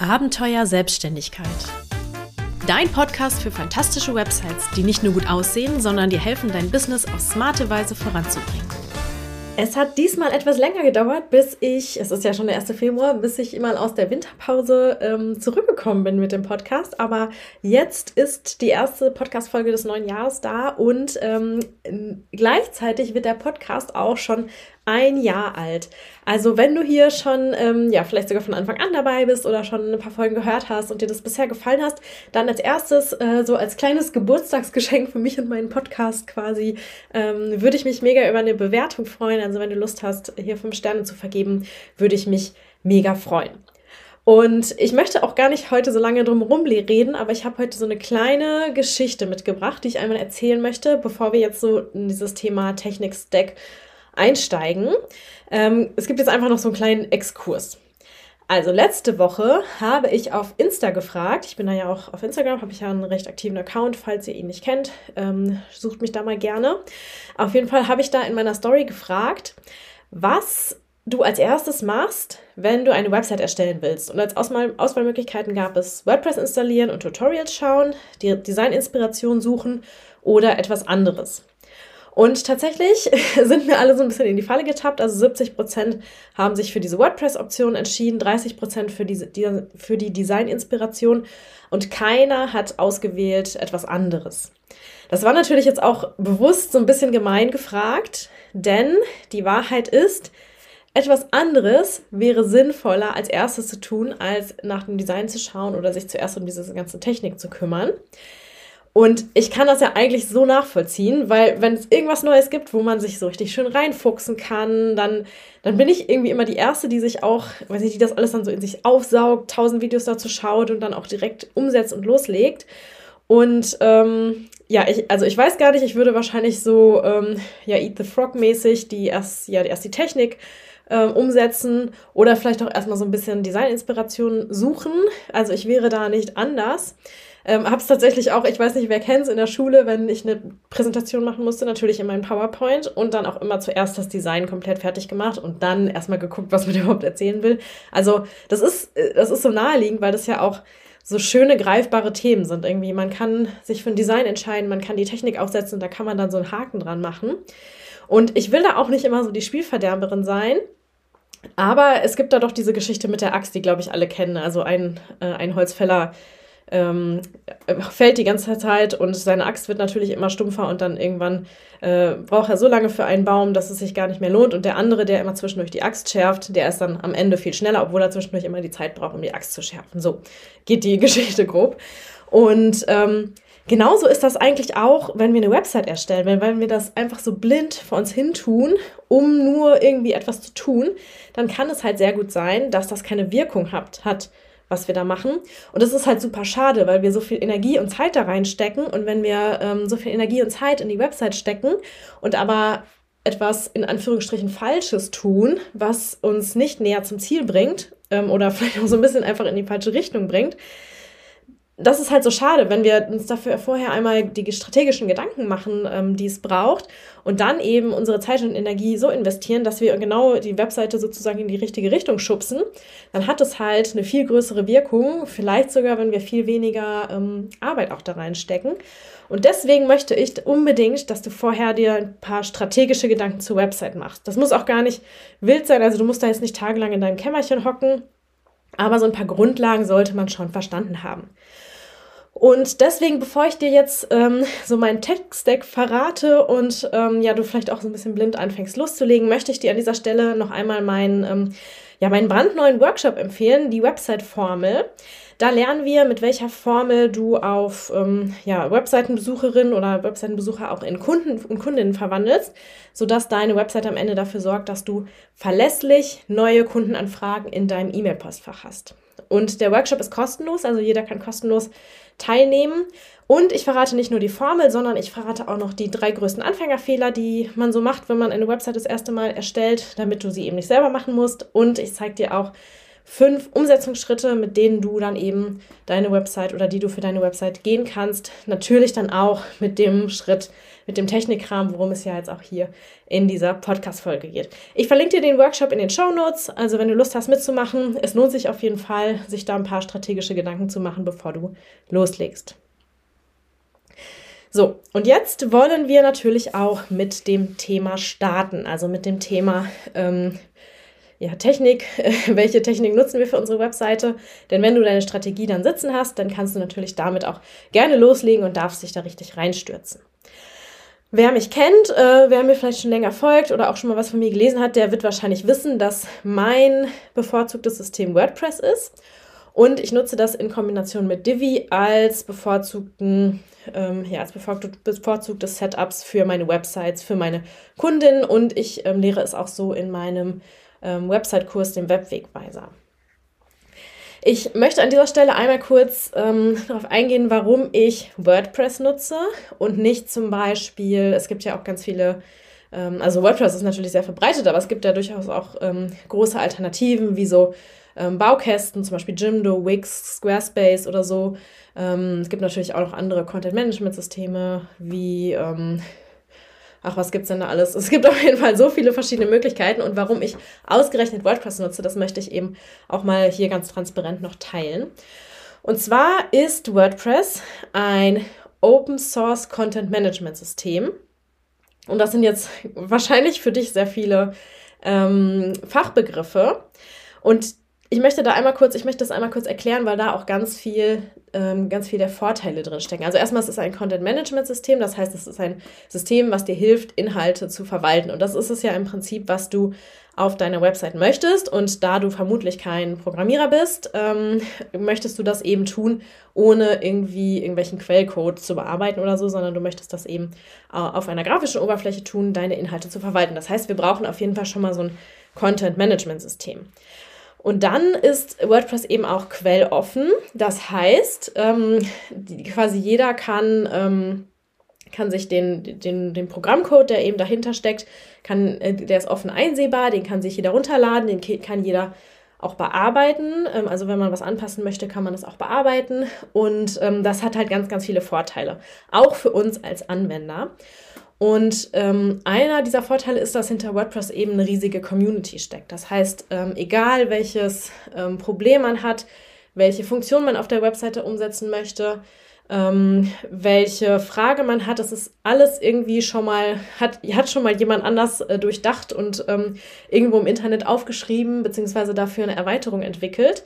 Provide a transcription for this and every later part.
Abenteuer Selbstständigkeit. Dein Podcast für fantastische Websites, die nicht nur gut aussehen, sondern dir helfen, dein Business auf smarte Weise voranzubringen. Es hat diesmal etwas länger gedauert, bis ich, es ist ja schon der 1. Februar, bis ich mal aus der Winterpause ähm, zurückgekommen bin mit dem Podcast. Aber jetzt ist die erste Podcast-Folge des neuen Jahres da und ähm, gleichzeitig wird der Podcast auch schon ein Jahr alt. Also wenn du hier schon, ähm, ja, vielleicht sogar von Anfang an dabei bist oder schon ein paar Folgen gehört hast und dir das bisher gefallen hast, dann als erstes, äh, so als kleines Geburtstagsgeschenk für mich und meinen Podcast quasi, ähm, würde ich mich mega über eine Bewertung freuen. Also wenn du Lust hast, hier fünf Sterne zu vergeben, würde ich mich mega freuen. Und ich möchte auch gar nicht heute so lange drum reden, aber ich habe heute so eine kleine Geschichte mitgebracht, die ich einmal erzählen möchte, bevor wir jetzt so in dieses Thema Technik-Stack einsteigen. Ähm, es gibt jetzt einfach noch so einen kleinen Exkurs. Also letzte Woche habe ich auf Insta gefragt, ich bin da ja auch auf Instagram, habe ich ja einen recht aktiven Account, falls ihr ihn nicht kennt, ähm, sucht mich da mal gerne. Auf jeden Fall habe ich da in meiner Story gefragt, was du als erstes machst, wenn du eine Website erstellen willst. Und als Auswahl Auswahlmöglichkeiten gab es WordPress installieren und Tutorials schauen, die Designinspiration suchen oder etwas anderes. Und tatsächlich sind mir alle so ein bisschen in die Falle getappt. Also 70 Prozent haben sich für diese WordPress-Option entschieden, 30 Prozent für, diese, die, für die Design-Inspiration und keiner hat ausgewählt etwas anderes. Das war natürlich jetzt auch bewusst so ein bisschen gemein gefragt, denn die Wahrheit ist, etwas anderes wäre sinnvoller als erstes zu tun, als nach dem Design zu schauen oder sich zuerst um diese ganze Technik zu kümmern. Und ich kann das ja eigentlich so nachvollziehen, weil wenn es irgendwas Neues gibt, wo man sich so richtig schön reinfuchsen kann, dann, dann bin ich irgendwie immer die Erste, die sich auch, weiß ich, die das alles dann so in sich aufsaugt, tausend Videos dazu schaut und dann auch direkt umsetzt und loslegt. Und ähm, ja, ich, also ich weiß gar nicht, ich würde wahrscheinlich so, ähm, ja, Eat the Frog mäßig die erst, ja, erst die Technik äh, umsetzen oder vielleicht auch erstmal so ein bisschen Designinspiration suchen. Also ich wäre da nicht anders. Ähm, habe es tatsächlich auch, ich weiß nicht, wer kennt es in der Schule, wenn ich eine Präsentation machen musste, natürlich in meinem PowerPoint und dann auch immer zuerst das Design komplett fertig gemacht und dann erstmal geguckt, was man überhaupt erzählen will. Also das ist, äh, das ist so naheliegend, weil das ja auch so schöne, greifbare Themen sind irgendwie. Man kann sich für ein Design entscheiden, man kann die Technik aufsetzen da kann man dann so einen Haken dran machen. Und ich will da auch nicht immer so die Spielverderberin sein. Aber es gibt da doch diese Geschichte mit der Axt, die, glaube ich, alle kennen. Also ein, äh, ein Holzfäller ähm, fällt die ganze Zeit und seine Axt wird natürlich immer stumpfer und dann irgendwann äh, braucht er so lange für einen Baum, dass es sich gar nicht mehr lohnt. Und der andere, der immer zwischendurch die Axt schärft, der ist dann am Ende viel schneller, obwohl er zwischendurch immer die Zeit braucht, um die Axt zu schärfen. So geht die Geschichte grob. Und ähm, genauso ist das eigentlich auch, wenn wir eine Website erstellen, wenn, wenn wir das einfach so blind vor uns hin tun, um nur irgendwie etwas zu tun, dann kann es halt sehr gut sein, dass das keine Wirkung hat. hat was wir da machen. Und das ist halt super schade, weil wir so viel Energie und Zeit da reinstecken. Und wenn wir ähm, so viel Energie und Zeit in die Website stecken und aber etwas in Anführungsstrichen Falsches tun, was uns nicht näher zum Ziel bringt ähm, oder vielleicht auch so ein bisschen einfach in die falsche Richtung bringt, das ist halt so schade, wenn wir uns dafür vorher einmal die strategischen Gedanken machen, ähm, die es braucht und dann eben unsere Zeit und Energie so investieren, dass wir genau die Webseite sozusagen in die richtige Richtung schubsen, dann hat es halt eine viel größere Wirkung, vielleicht sogar, wenn wir viel weniger ähm, Arbeit auch da reinstecken. Und deswegen möchte ich unbedingt, dass du vorher dir ein paar strategische Gedanken zur Website machst. Das muss auch gar nicht wild sein, also du musst da jetzt nicht tagelang in deinem Kämmerchen hocken, aber so ein paar Grundlagen sollte man schon verstanden haben. Und deswegen, bevor ich dir jetzt ähm, so meinen Tech-Stack verrate und ähm, ja, du vielleicht auch so ein bisschen blind anfängst loszulegen, möchte ich dir an dieser Stelle noch einmal meinen, ähm, ja, meinen brandneuen Workshop empfehlen, die Website-Formel. Da lernen wir, mit welcher Formel du auf ähm, ja, Webseitenbesucherinnen oder Webseitenbesucher auch in Kunden und Kundinnen verwandelst, sodass deine Website am Ende dafür sorgt, dass du verlässlich neue Kundenanfragen in deinem E-Mail-Postfach hast. Und der Workshop ist kostenlos, also jeder kann kostenlos teilnehmen. Und ich verrate nicht nur die Formel, sondern ich verrate auch noch die drei größten Anfängerfehler, die man so macht, wenn man eine Website das erste Mal erstellt, damit du sie eben nicht selber machen musst. Und ich zeige dir auch, fünf Umsetzungsschritte, mit denen du dann eben deine Website oder die du für deine Website gehen kannst. Natürlich dann auch mit dem Schritt, mit dem Technikkram, worum es ja jetzt auch hier in dieser Podcast-Folge geht. Ich verlinke dir den Workshop in den Show Notes. Also, wenn du Lust hast mitzumachen, es lohnt sich auf jeden Fall, sich da ein paar strategische Gedanken zu machen, bevor du loslegst. So, und jetzt wollen wir natürlich auch mit dem Thema starten, also mit dem Thema ähm, ja, Technik. Welche Technik nutzen wir für unsere Webseite? Denn wenn du deine Strategie dann sitzen hast, dann kannst du natürlich damit auch gerne loslegen und darfst dich da richtig reinstürzen. Wer mich kennt, äh, wer mir vielleicht schon länger folgt oder auch schon mal was von mir gelesen hat, der wird wahrscheinlich wissen, dass mein bevorzugtes System WordPress ist. Und ich nutze das in Kombination mit Divi als bevorzugten ähm, ja, als bevorzugtes Setups für meine Websites, für meine Kundinnen und ich ähm, lehre es auch so in meinem ähm, Website-Kurs, dem Webwegweiser. Ich möchte an dieser Stelle einmal kurz ähm, darauf eingehen, warum ich WordPress nutze und nicht zum Beispiel, es gibt ja auch ganz viele, ähm, also WordPress ist natürlich sehr verbreitet, aber es gibt ja durchaus auch ähm, große Alternativen wie so ähm, Baukästen, zum Beispiel Jimdo, Wix, Squarespace oder so. Ähm, es gibt natürlich auch noch andere Content-Management-Systeme wie, ähm, ach, was gibt es denn da alles? Es gibt auf jeden Fall so viele verschiedene Möglichkeiten und warum ich ausgerechnet WordPress nutze, das möchte ich eben auch mal hier ganz transparent noch teilen. Und zwar ist WordPress ein Open Source Content Management System. Und das sind jetzt wahrscheinlich für dich sehr viele ähm, Fachbegriffe. Und ich möchte da einmal kurz, ich möchte das einmal kurz erklären, weil da auch ganz viel, ähm, ganz viel der Vorteile drin stecken. Also erstmal, es ist ein Content Management System, das heißt, es ist ein System, was dir hilft, Inhalte zu verwalten. Und das ist es ja im Prinzip, was du auf deiner Website möchtest. Und da du vermutlich kein Programmierer bist, ähm, möchtest du das eben tun, ohne irgendwie irgendwelchen Quellcode zu bearbeiten oder so, sondern du möchtest das eben äh, auf einer grafischen Oberfläche tun, deine Inhalte zu verwalten. Das heißt, wir brauchen auf jeden Fall schon mal so ein Content Management System. Und dann ist WordPress eben auch quelloffen. Das heißt, ähm, die, quasi jeder kann, ähm, kann sich den, den, den Programmcode, der eben dahinter steckt, kann, äh, der ist offen einsehbar, den kann sich jeder runterladen, den kann jeder auch bearbeiten. Ähm, also wenn man was anpassen möchte, kann man das auch bearbeiten. Und ähm, das hat halt ganz, ganz viele Vorteile. Auch für uns als Anwender. Und ähm, einer dieser Vorteile ist, dass hinter WordPress eben eine riesige Community steckt. Das heißt, ähm, egal welches ähm, Problem man hat, welche Funktion man auf der Webseite umsetzen möchte, ähm, welche Frage man hat, das ist alles irgendwie schon mal, hat, hat schon mal jemand anders äh, durchdacht und ähm, irgendwo im Internet aufgeschrieben, beziehungsweise dafür eine Erweiterung entwickelt.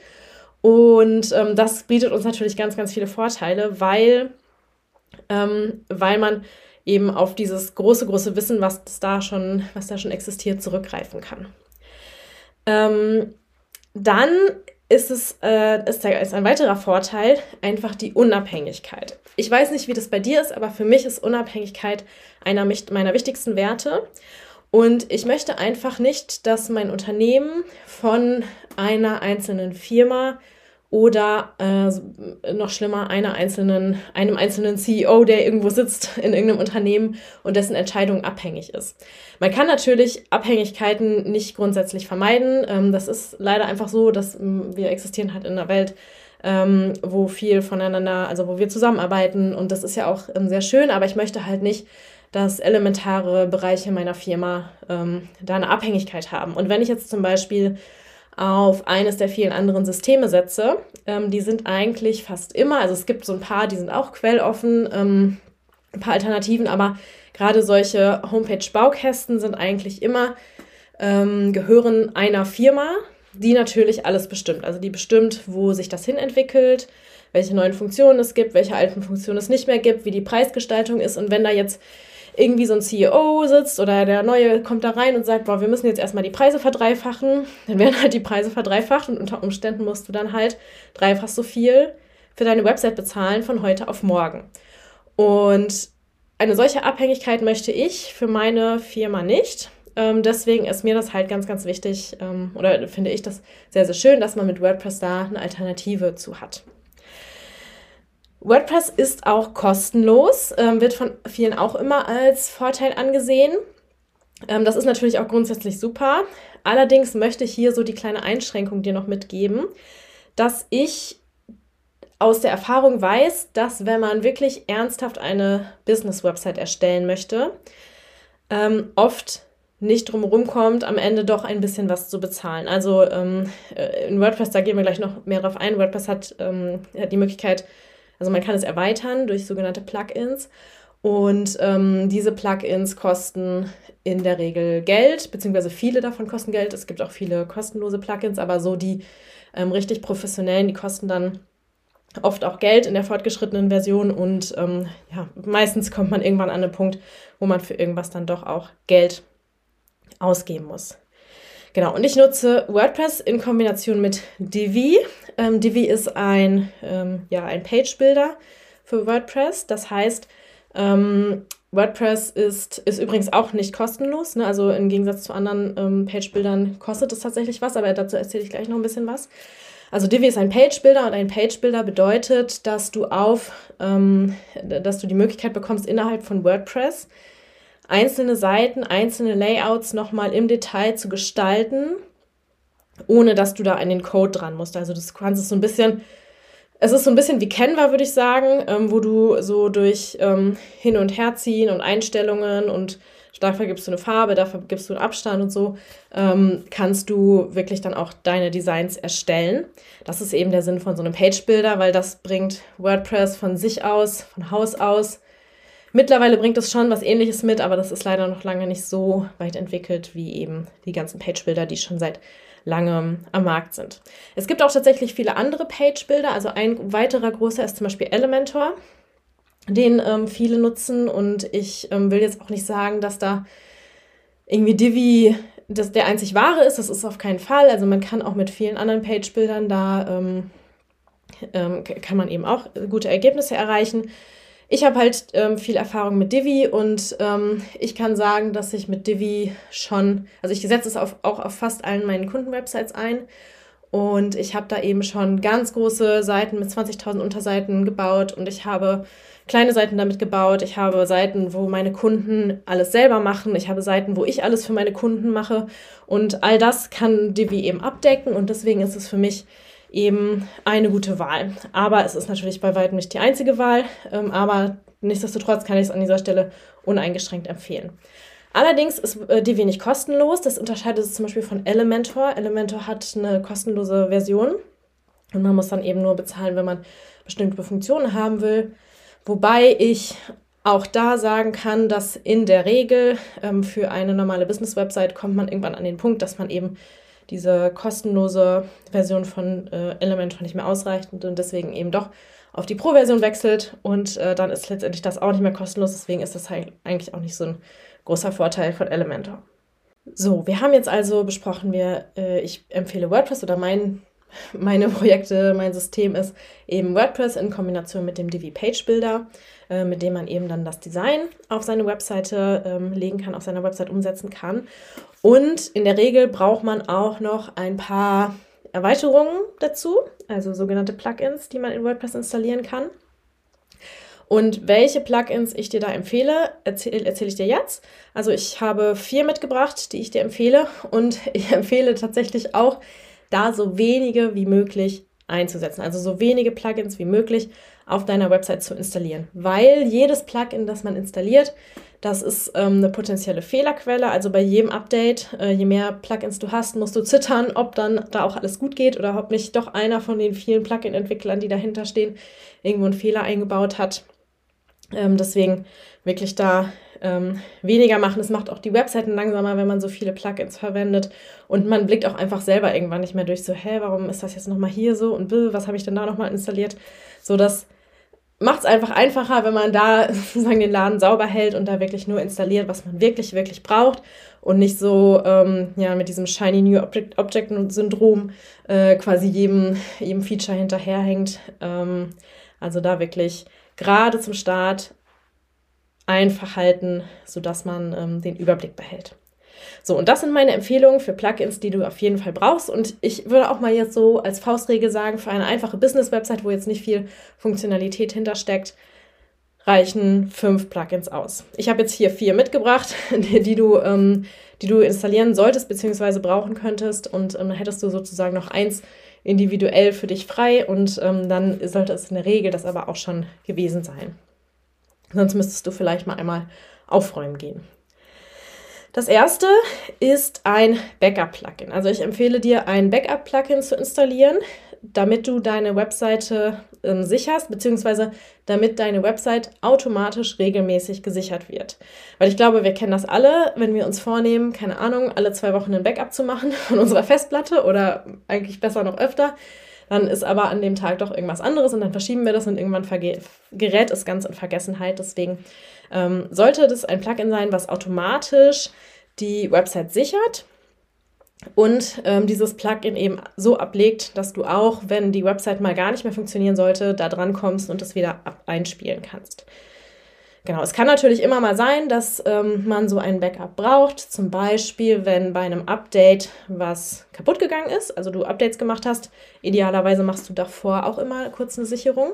Und ähm, das bietet uns natürlich ganz, ganz viele Vorteile, weil, weil man eben auf dieses große, große Wissen, was da schon, was da schon existiert, zurückgreifen kann. Ähm, dann ist es äh, ist, ist ein weiterer Vorteil einfach die Unabhängigkeit. Ich weiß nicht, wie das bei dir ist, aber für mich ist Unabhängigkeit einer meiner wichtigsten Werte. Und ich möchte einfach nicht, dass mein Unternehmen von einer einzelnen Firma oder äh, noch schlimmer einer einzelnen, einem einzelnen CEO, der irgendwo sitzt in irgendeinem Unternehmen und dessen Entscheidung abhängig ist. Man kann natürlich Abhängigkeiten nicht grundsätzlich vermeiden. Ähm, das ist leider einfach so, dass ähm, wir existieren halt in einer Welt, ähm, wo viel voneinander, also wo wir zusammenarbeiten und das ist ja auch ähm, sehr schön, aber ich möchte halt nicht, dass elementare Bereiche meiner Firma ähm, da eine Abhängigkeit haben. Und wenn ich jetzt zum Beispiel auf eines der vielen anderen Systeme setze. Ähm, die sind eigentlich fast immer, also es gibt so ein paar, die sind auch quelloffen, ähm, ein paar Alternativen, aber gerade solche Homepage-Baukästen sind eigentlich immer, ähm, gehören einer Firma, die natürlich alles bestimmt. Also die bestimmt, wo sich das hin entwickelt, welche neuen Funktionen es gibt, welche alten Funktionen es nicht mehr gibt, wie die Preisgestaltung ist. Und wenn da jetzt irgendwie so ein CEO sitzt oder der Neue kommt da rein und sagt, boah, wir müssen jetzt erstmal die Preise verdreifachen, dann werden halt die Preise verdreifacht und unter Umständen musst du dann halt dreifach so viel für deine Website bezahlen von heute auf morgen. Und eine solche Abhängigkeit möchte ich für meine Firma nicht. Ähm, deswegen ist mir das halt ganz, ganz wichtig ähm, oder finde ich das sehr, sehr schön, dass man mit WordPress da eine Alternative zu hat. WordPress ist auch kostenlos, ähm, wird von vielen auch immer als Vorteil angesehen. Ähm, das ist natürlich auch grundsätzlich super. Allerdings möchte ich hier so die kleine Einschränkung dir noch mitgeben, dass ich aus der Erfahrung weiß, dass wenn man wirklich ernsthaft eine Business-Website erstellen möchte, ähm, oft nicht drumherum kommt, am Ende doch ein bisschen was zu bezahlen. Also ähm, äh, in WordPress, da gehen wir gleich noch mehr drauf ein. WordPress hat, ähm, hat die Möglichkeit, also man kann es erweitern durch sogenannte Plugins. Und ähm, diese Plugins kosten in der Regel Geld, beziehungsweise viele davon kosten Geld. Es gibt auch viele kostenlose Plugins, aber so die ähm, richtig professionellen, die kosten dann oft auch Geld in der fortgeschrittenen Version und ähm, ja, meistens kommt man irgendwann an einen Punkt, wo man für irgendwas dann doch auch Geld ausgeben muss. Genau, und ich nutze WordPress in Kombination mit Divi. Ähm, Divi ist ein, ähm, ja, ein Page-Builder für WordPress. Das heißt, ähm, WordPress ist, ist übrigens auch nicht kostenlos. Ne? Also im Gegensatz zu anderen ähm, Page-Bildern kostet es tatsächlich was, aber dazu erzähle ich gleich noch ein bisschen was. Also Divi ist ein Page-Builder und ein Page-Builder bedeutet, dass du auf, ähm, dass du die Möglichkeit bekommst, innerhalb von WordPress einzelne Seiten, einzelne Layouts nochmal im Detail zu gestalten, ohne dass du da an den Code dran musst. Also das kannst es so ein bisschen es ist so ein bisschen wie Canva, würde ich sagen, ähm, wo du so durch ähm, Hin- und Herziehen und Einstellungen und dafür gibst du eine Farbe, dafür gibst du einen Abstand und so, ähm, kannst du wirklich dann auch deine Designs erstellen. Das ist eben der Sinn von so einem Page-Builder, weil das bringt WordPress von sich aus, von Haus aus. Mittlerweile bringt es schon was ähnliches mit, aber das ist leider noch lange nicht so weit entwickelt wie eben die ganzen Page-Builder, die schon seit lange am Markt sind. Es gibt auch tatsächlich viele andere Page-Builder. Also ein weiterer großer ist zum Beispiel Elementor, den ähm, viele nutzen. Und ich ähm, will jetzt auch nicht sagen, dass da irgendwie Divi das der einzig wahre ist. Das ist auf keinen Fall. Also man kann auch mit vielen anderen Page-Bildern da ähm, ähm kann man eben auch gute Ergebnisse erreichen. Ich habe halt ähm, viel Erfahrung mit Divi und ähm, ich kann sagen, dass ich mit Divi schon, also ich setze es auf, auch auf fast allen meinen Kundenwebsites ein und ich habe da eben schon ganz große Seiten mit 20.000 Unterseiten gebaut und ich habe kleine Seiten damit gebaut. Ich habe Seiten, wo meine Kunden alles selber machen. Ich habe Seiten, wo ich alles für meine Kunden mache und all das kann Divi eben abdecken und deswegen ist es für mich eben eine gute Wahl. Aber es ist natürlich bei weitem nicht die einzige Wahl, ähm, aber nichtsdestotrotz kann ich es an dieser Stelle uneingeschränkt empfehlen. Allerdings ist äh, die wenig kostenlos. Das unterscheidet es zum Beispiel von Elementor. Elementor hat eine kostenlose Version und man muss dann eben nur bezahlen, wenn man bestimmte Funktionen haben will. Wobei ich auch da sagen kann, dass in der Regel ähm, für eine normale Business-Website kommt man irgendwann an den Punkt, dass man eben diese kostenlose Version von äh, Elementor nicht mehr ausreicht und deswegen eben doch auf die Pro-Version wechselt und äh, dann ist letztendlich das auch nicht mehr kostenlos. Deswegen ist das halt eigentlich auch nicht so ein großer Vorteil von Elementor. So, wir haben jetzt also besprochen, wir, äh, ich empfehle WordPress oder mein, meine Projekte, mein System ist eben WordPress in Kombination mit dem Divi Page Builder, äh, mit dem man eben dann das Design auf seine Webseite ähm, legen kann, auf seiner Website umsetzen kann. Und in der Regel braucht man auch noch ein paar Erweiterungen dazu, also sogenannte Plugins, die man in WordPress installieren kann. Und welche Plugins ich dir da empfehle, erzähle erzähl ich dir jetzt. Also ich habe vier mitgebracht, die ich dir empfehle. Und ich empfehle tatsächlich auch, da so wenige wie möglich einzusetzen. Also so wenige Plugins wie möglich auf deiner Website zu installieren. Weil jedes Plugin, das man installiert, das ist ähm, eine potenzielle Fehlerquelle. Also bei jedem Update, äh, je mehr Plugins du hast, musst du zittern, ob dann da auch alles gut geht oder ob nicht doch einer von den vielen Plugin-Entwicklern, die dahinter stehen, irgendwo einen Fehler eingebaut hat. Ähm, deswegen wirklich da ähm, weniger machen. Es macht auch die Webseiten langsamer, wenn man so viele Plugins verwendet. Und man blickt auch einfach selber irgendwann nicht mehr durch, so, hä, warum ist das jetzt nochmal hier so und was habe ich denn da nochmal installiert? So dass macht es einfach einfacher, wenn man da sozusagen den Laden sauber hält und da wirklich nur installiert, was man wirklich, wirklich braucht und nicht so ähm, ja, mit diesem Shiny New Object, Object Syndrom äh, quasi jedem, jedem Feature hinterherhängt. Ähm, also da wirklich gerade zum Start einfach halten, sodass man ähm, den Überblick behält. So, und das sind meine Empfehlungen für Plugins, die du auf jeden Fall brauchst. Und ich würde auch mal jetzt so als Faustregel sagen, für eine einfache Business-Website, wo jetzt nicht viel Funktionalität hintersteckt, reichen fünf Plugins aus. Ich habe jetzt hier vier mitgebracht, die du, ähm, die du installieren solltest bzw. brauchen könntest und ähm, hättest du sozusagen noch eins individuell für dich frei und ähm, dann sollte es in der Regel das aber auch schon gewesen sein. Sonst müsstest du vielleicht mal einmal aufräumen gehen. Das erste ist ein Backup-Plugin. Also ich empfehle dir, ein Backup-Plugin zu installieren, damit du deine Webseite ähm, sicherst, beziehungsweise damit deine Website automatisch regelmäßig gesichert wird. Weil ich glaube, wir kennen das alle, wenn wir uns vornehmen, keine Ahnung, alle zwei Wochen ein Backup zu machen von unserer Festplatte oder eigentlich besser noch öfter. Dann ist aber an dem Tag doch irgendwas anderes und dann verschieben wir das und irgendwann gerät es ganz in Vergessenheit. Deswegen ähm, sollte das ein Plugin sein, was automatisch die Website sichert und ähm, dieses Plugin eben so ablegt, dass du auch, wenn die Website mal gar nicht mehr funktionieren sollte, da dran kommst und es wieder einspielen kannst. Genau, es kann natürlich immer mal sein, dass ähm, man so ein Backup braucht. Zum Beispiel, wenn bei einem Update was kaputt gegangen ist, also du Updates gemacht hast. Idealerweise machst du davor auch immer kurz eine Sicherung.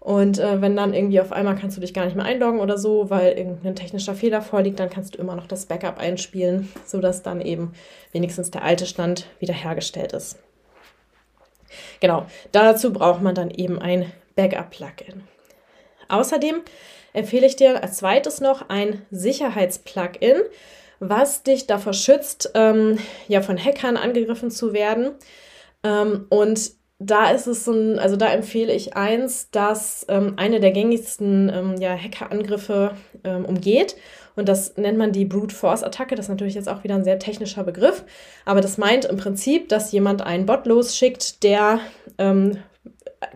Und äh, wenn dann irgendwie auf einmal kannst du dich gar nicht mehr einloggen oder so, weil irgendein technischer Fehler vorliegt, dann kannst du immer noch das Backup einspielen, sodass dann eben wenigstens der alte Stand wiederhergestellt ist. Genau, dazu braucht man dann eben ein Backup-Plugin. Außerdem empfehle ich dir als zweites noch ein Sicherheitsplugin, was dich davor schützt, ähm, ja, von Hackern angegriffen zu werden. Ähm, und da ist es ein, also da empfehle ich eins, das ähm, eine der gängigsten ähm, ja, Hackerangriffe ähm, umgeht. Und das nennt man die Brute Force Attacke. Das ist natürlich jetzt auch wieder ein sehr technischer Begriff. Aber das meint im Prinzip, dass jemand einen Bot losschickt, der ähm,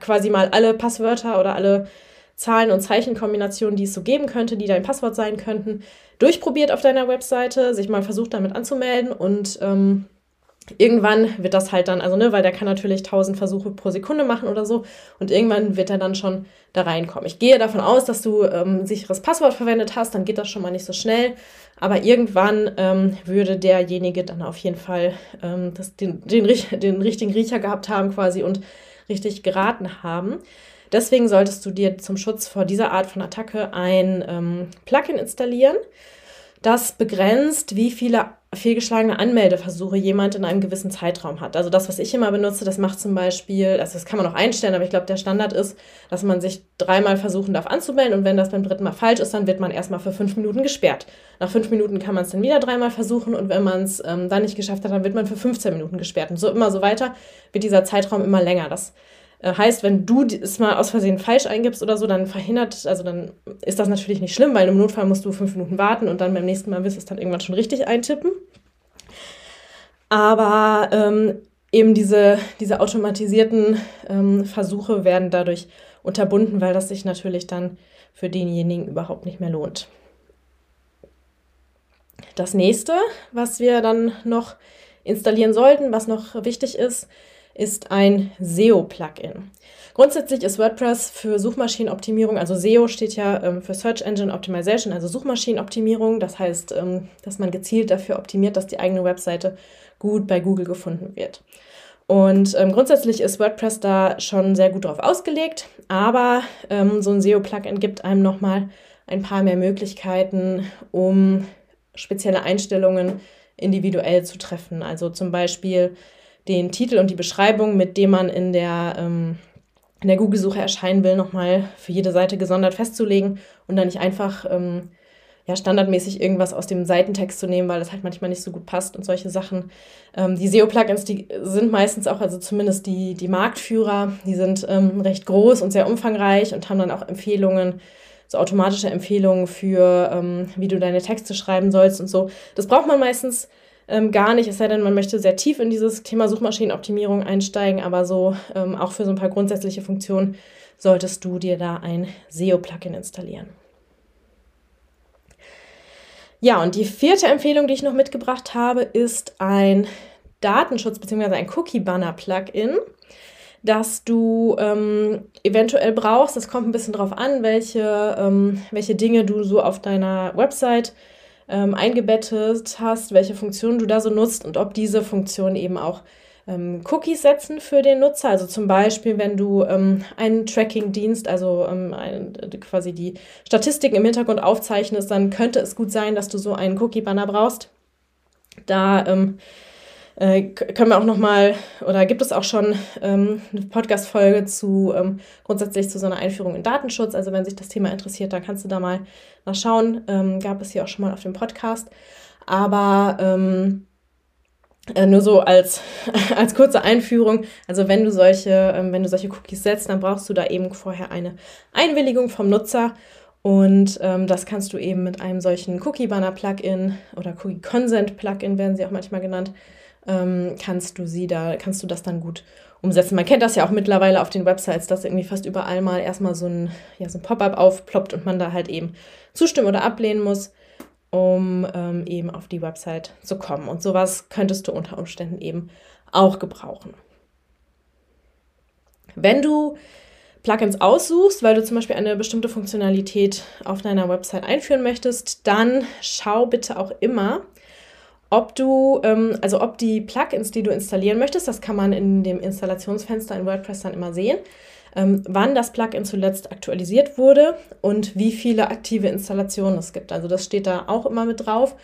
quasi mal alle Passwörter oder alle Zahlen- und Zeichenkombinationen, die es so geben könnte, die dein Passwort sein könnten, durchprobiert auf deiner Webseite, sich mal versucht damit anzumelden und ähm, irgendwann wird das halt dann, also ne, weil der kann natürlich 1000 Versuche pro Sekunde machen oder so und irgendwann wird er dann schon da reinkommen. Ich gehe davon aus, dass du ähm, ein sicheres Passwort verwendet hast, dann geht das schon mal nicht so schnell, aber irgendwann ähm, würde derjenige dann auf jeden Fall ähm, das, den, den, den richtigen Riecher gehabt haben quasi und richtig geraten haben. Deswegen solltest du dir zum Schutz vor dieser Art von Attacke ein ähm, Plugin installieren, das begrenzt, wie viele fehlgeschlagene Anmeldeversuche jemand in einem gewissen Zeitraum hat. Also das, was ich immer benutze, das macht zum Beispiel, also das kann man auch einstellen, aber ich glaube, der Standard ist, dass man sich dreimal versuchen darf anzumelden und wenn das beim dritten Mal falsch ist, dann wird man erstmal für fünf Minuten gesperrt. Nach fünf Minuten kann man es dann wieder dreimal versuchen und wenn man es ähm, dann nicht geschafft hat, dann wird man für 15 Minuten gesperrt. Und so immer so weiter wird dieser Zeitraum immer länger. Das heißt, wenn du es mal aus Versehen falsch eingibst oder so, dann verhindert, also dann ist das natürlich nicht schlimm, weil im Notfall musst du fünf Minuten warten und dann beim nächsten Mal wirst du es dann irgendwann schon richtig eintippen. Aber ähm, eben diese, diese automatisierten ähm, Versuche werden dadurch unterbunden, weil das sich natürlich dann für denjenigen überhaupt nicht mehr lohnt. Das nächste, was wir dann noch installieren sollten, was noch wichtig ist, ist ein SEO-Plugin. Grundsätzlich ist WordPress für Suchmaschinenoptimierung, also SEO steht ja ähm, für Search Engine Optimization, also Suchmaschinenoptimierung. Das heißt, ähm, dass man gezielt dafür optimiert, dass die eigene Webseite gut bei Google gefunden wird. Und ähm, grundsätzlich ist WordPress da schon sehr gut drauf ausgelegt, aber ähm, so ein SEO-Plugin gibt einem nochmal ein paar mehr Möglichkeiten, um spezielle Einstellungen individuell zu treffen. Also zum Beispiel den Titel und die Beschreibung, mit dem man in der, ähm, in der Google-Suche erscheinen will, nochmal für jede Seite gesondert festzulegen und dann nicht einfach ähm, ja, standardmäßig irgendwas aus dem Seitentext zu nehmen, weil das halt manchmal nicht so gut passt und solche Sachen. Ähm, die SEO-Plugins, die sind meistens auch, also zumindest die, die Marktführer, die sind ähm, recht groß und sehr umfangreich und haben dann auch Empfehlungen, so automatische Empfehlungen für, ähm, wie du deine Texte schreiben sollst und so. Das braucht man meistens ähm, gar nicht, es sei denn, man möchte sehr tief in dieses Thema Suchmaschinenoptimierung einsteigen, aber so ähm, auch für so ein paar grundsätzliche Funktionen solltest du dir da ein SEO-Plugin installieren. Ja, und die vierte Empfehlung, die ich noch mitgebracht habe, ist ein Datenschutz- bzw. ein Cookie-Banner-Plugin, das du ähm, eventuell brauchst. Das kommt ein bisschen drauf an, welche, ähm, welche Dinge du so auf deiner Website ähm, eingebettet hast, welche Funktionen du da so nutzt und ob diese Funktionen eben auch ähm, Cookies setzen für den Nutzer. Also zum Beispiel, wenn du ähm, einen Tracking-Dienst, also ähm, ein, quasi die Statistiken im Hintergrund aufzeichnest, dann könnte es gut sein, dass du so einen Cookie-Banner brauchst. Da ähm, äh, können wir auch noch mal oder gibt es auch schon ähm, eine Podcast-Folge zu ähm, grundsätzlich zu so einer Einführung in Datenschutz. Also wenn sich das Thema interessiert, dann kannst du da mal nachschauen. Ähm, gab es hier auch schon mal auf dem Podcast. Aber ähm, äh, nur so als, als kurze Einführung. Also wenn du solche, ähm, wenn du solche Cookies setzt, dann brauchst du da eben vorher eine Einwilligung vom Nutzer. Und ähm, das kannst du eben mit einem solchen Cookie-Banner-Plugin oder Cookie-Consent-Plugin werden sie auch manchmal genannt, ähm, kannst du sie da, kannst du das dann gut umsetzen. Man kennt das ja auch mittlerweile auf den Websites, dass irgendwie fast überall mal erstmal so ein, ja, so ein Pop-up aufploppt und man da halt eben zustimmen oder ablehnen muss, um ähm, eben auf die Website zu kommen. Und sowas könntest du unter Umständen eben auch gebrauchen. Wenn du Plugins aussuchst, weil du zum Beispiel eine bestimmte Funktionalität auf deiner Website einführen möchtest, dann schau bitte auch immer, ob du, ähm, also ob die Plugins, die du installieren möchtest, das kann man in dem Installationsfenster in WordPress dann immer sehen, ähm, wann das Plugin zuletzt aktualisiert wurde und wie viele aktive Installationen es gibt. Also das steht da auch immer mit drauf.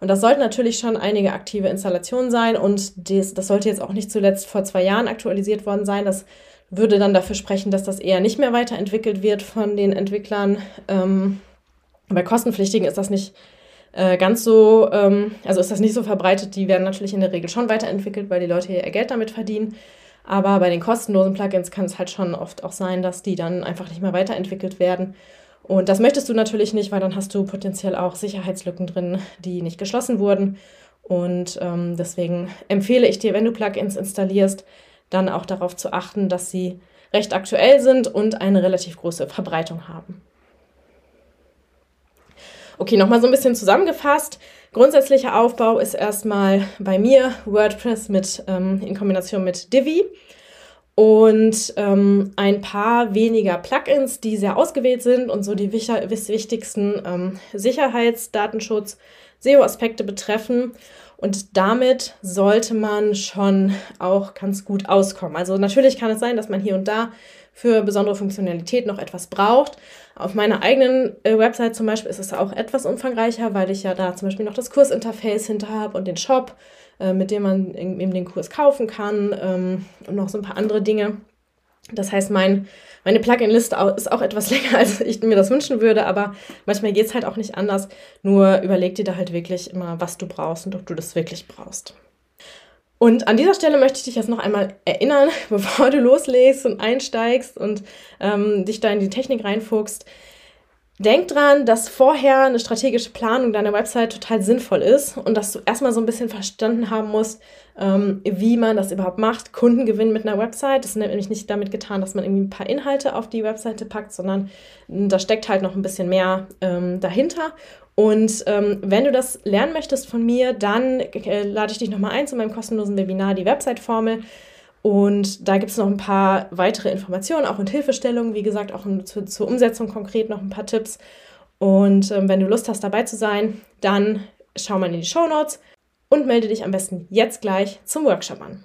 Und das sollten natürlich schon einige aktive Installationen sein und das, das sollte jetzt auch nicht zuletzt vor zwei Jahren aktualisiert worden sein. Das würde dann dafür sprechen, dass das eher nicht mehr weiterentwickelt wird von den Entwicklern. Ähm, bei kostenpflichtigen ist das nicht äh, ganz so, ähm, also ist das nicht so verbreitet. Die werden natürlich in der Regel schon weiterentwickelt, weil die Leute ihr Geld damit verdienen. Aber bei den kostenlosen Plugins kann es halt schon oft auch sein, dass die dann einfach nicht mehr weiterentwickelt werden. Und das möchtest du natürlich nicht, weil dann hast du potenziell auch Sicherheitslücken drin, die nicht geschlossen wurden. Und ähm, deswegen empfehle ich dir, wenn du Plugins installierst, dann auch darauf zu achten, dass sie recht aktuell sind und eine relativ große Verbreitung haben. Okay, nochmal so ein bisschen zusammengefasst. Grundsätzlicher Aufbau ist erstmal bei mir WordPress mit, ähm, in Kombination mit Divi und ähm, ein paar weniger Plugins, die sehr ausgewählt sind und so die wichtigsten ähm, Sicherheits-, Datenschutz-, SEO-Aspekte betreffen. Und damit sollte man schon auch ganz gut auskommen. Also natürlich kann es sein, dass man hier und da für besondere Funktionalität noch etwas braucht. Auf meiner eigenen äh, Website zum Beispiel ist es auch etwas umfangreicher, weil ich ja da zum Beispiel noch das Kursinterface hinter habe und den Shop, äh, mit dem man eben den Kurs kaufen kann ähm, und noch so ein paar andere Dinge. Das heißt, mein, meine Plugin-Liste ist auch etwas länger, als ich mir das wünschen würde, aber manchmal geht es halt auch nicht anders. Nur überleg dir da halt wirklich immer, was du brauchst und ob du das wirklich brauchst. Und an dieser Stelle möchte ich dich jetzt noch einmal erinnern, bevor du loslegst und einsteigst und ähm, dich da in die Technik reinfuchst. Denk dran, dass vorher eine strategische Planung deiner Website total sinnvoll ist und dass du erstmal so ein bisschen verstanden haben musst, ähm, wie man das überhaupt macht. Kundengewinn mit einer Website. Das ist nämlich nicht damit getan, dass man irgendwie ein paar Inhalte auf die Webseite packt, sondern da steckt halt noch ein bisschen mehr ähm, dahinter. Und ähm, wenn du das lernen möchtest von mir, dann äh, lade ich dich nochmal ein zu meinem kostenlosen Webinar, die Website-Formel. Und da gibt es noch ein paar weitere Informationen, auch und Hilfestellungen, wie gesagt, auch zu, zur Umsetzung konkret noch ein paar Tipps. Und ähm, wenn du Lust hast, dabei zu sein, dann schau mal in die Show Notes und melde dich am besten jetzt gleich zum Workshop an.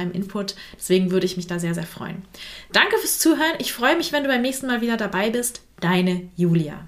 deinem Input. Deswegen würde ich mich da sehr, sehr freuen. Danke fürs Zuhören. Ich freue mich, wenn du beim nächsten Mal wieder dabei bist. Deine Julia.